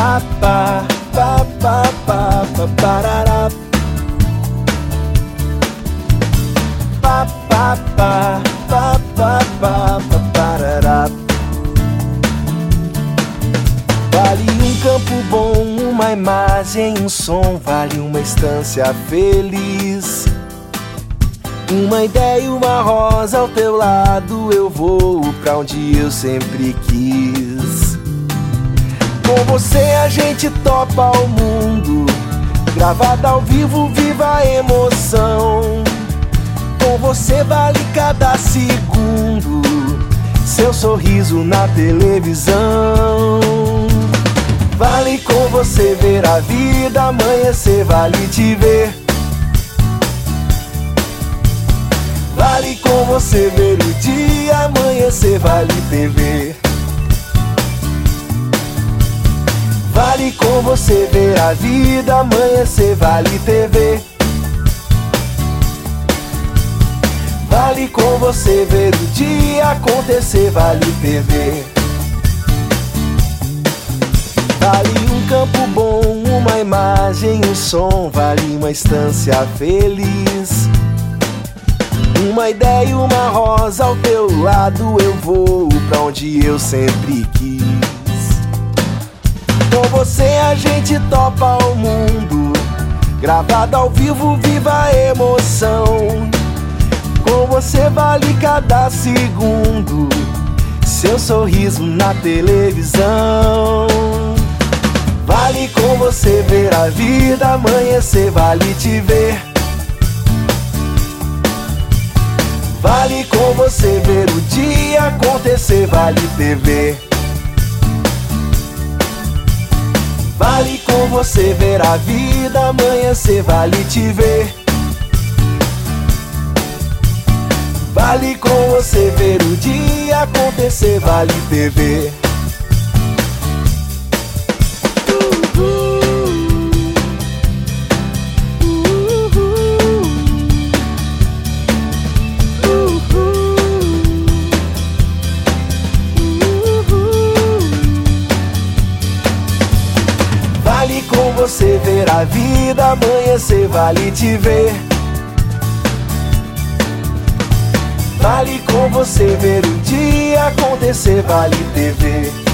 pa pa pa pa pa pa pa pa pa pa pa pa pa Vale um campo bom, uma imagem, um som, vale uma estância feliz. Uma ideia e uma rosa ao teu lado, eu vou pra onde eu sempre quis. Você a gente topa o mundo, gravada ao vivo, viva a emoção. Com você vale cada segundo, seu sorriso na televisão. Vale com você ver a vida amanhecer, vale te ver. Vale com você ver o dia amanhecer, vale TV. Vale com você ver a vida amanhecer, vale TV. Vale com você ver o dia acontecer, vale TV. Vale um campo bom, uma imagem, um som, vale uma estância feliz. Uma ideia e uma rosa ao teu lado, eu vou pra onde eu sempre quis. Com você a gente topa o mundo, gravado ao vivo, viva a emoção. Com você vale cada segundo, seu sorriso na televisão. Vale com você ver a vida amanhecer, vale te ver. Vale com você ver o dia acontecer, vale TV. Com você ver a vida amanhecer, vale te ver. Vale com você ver o dia acontecer, vale TV. Você ver a vida amanhecer, vale te ver. Vale com você ver o dia acontecer, vale TV.